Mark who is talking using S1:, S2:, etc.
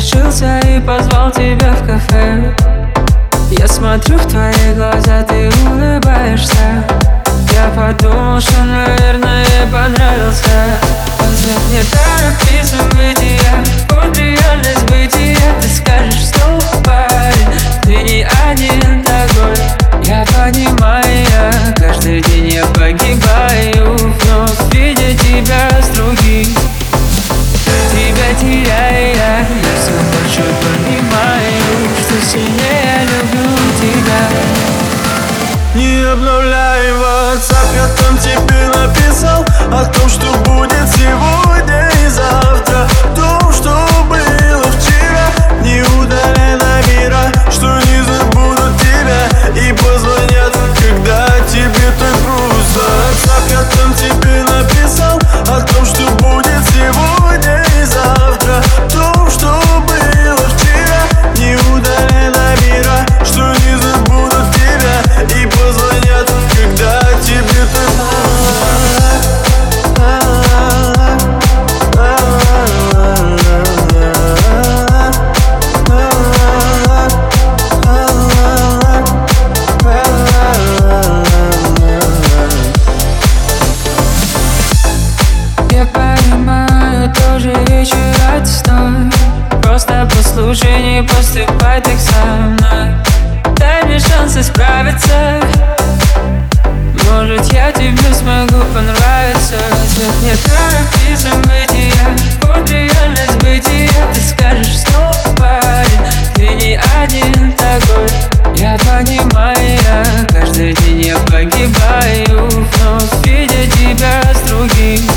S1: решился и позвал тебя в кафе. Я смотрю в твои глаза, ты улыбаешься. Я подумал, что, наверное, понравился. Ответ не торопи события Вот реальность бытия Ты скажешь, что парень Ты не один такой. Я понимаю, я каждый день я погибаю
S2: Не обновляй WhatsApp, я там тебе написал О том, что будет сегодня
S1: тоже вечер отстой Просто послушай, не поступай так со мной. Дай мне шанс исправиться. Может, я тебе смогу понравиться. Ответ не торопи события Вот реальность бытия Ты скажешь, что парень Ты не один такой. Я понимаю, я каждый день я погибаю Вновь видя тебя с другим